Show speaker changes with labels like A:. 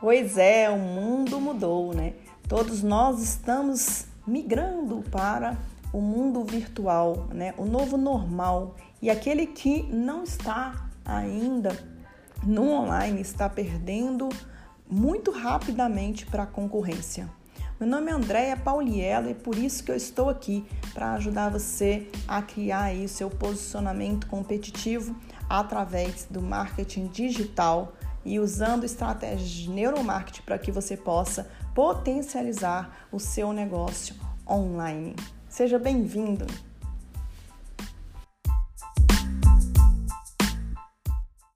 A: Pois é, o mundo mudou, né? Todos nós estamos migrando para o mundo virtual, né? O novo normal. E aquele que não está ainda no online está perdendo muito rapidamente para a concorrência. Meu nome é Andréia Pauliela e por isso que eu estou aqui para ajudar você a criar aí seu posicionamento competitivo através do marketing digital e usando estratégias de neuromarketing para que você possa potencializar o seu negócio online. Seja bem-vindo!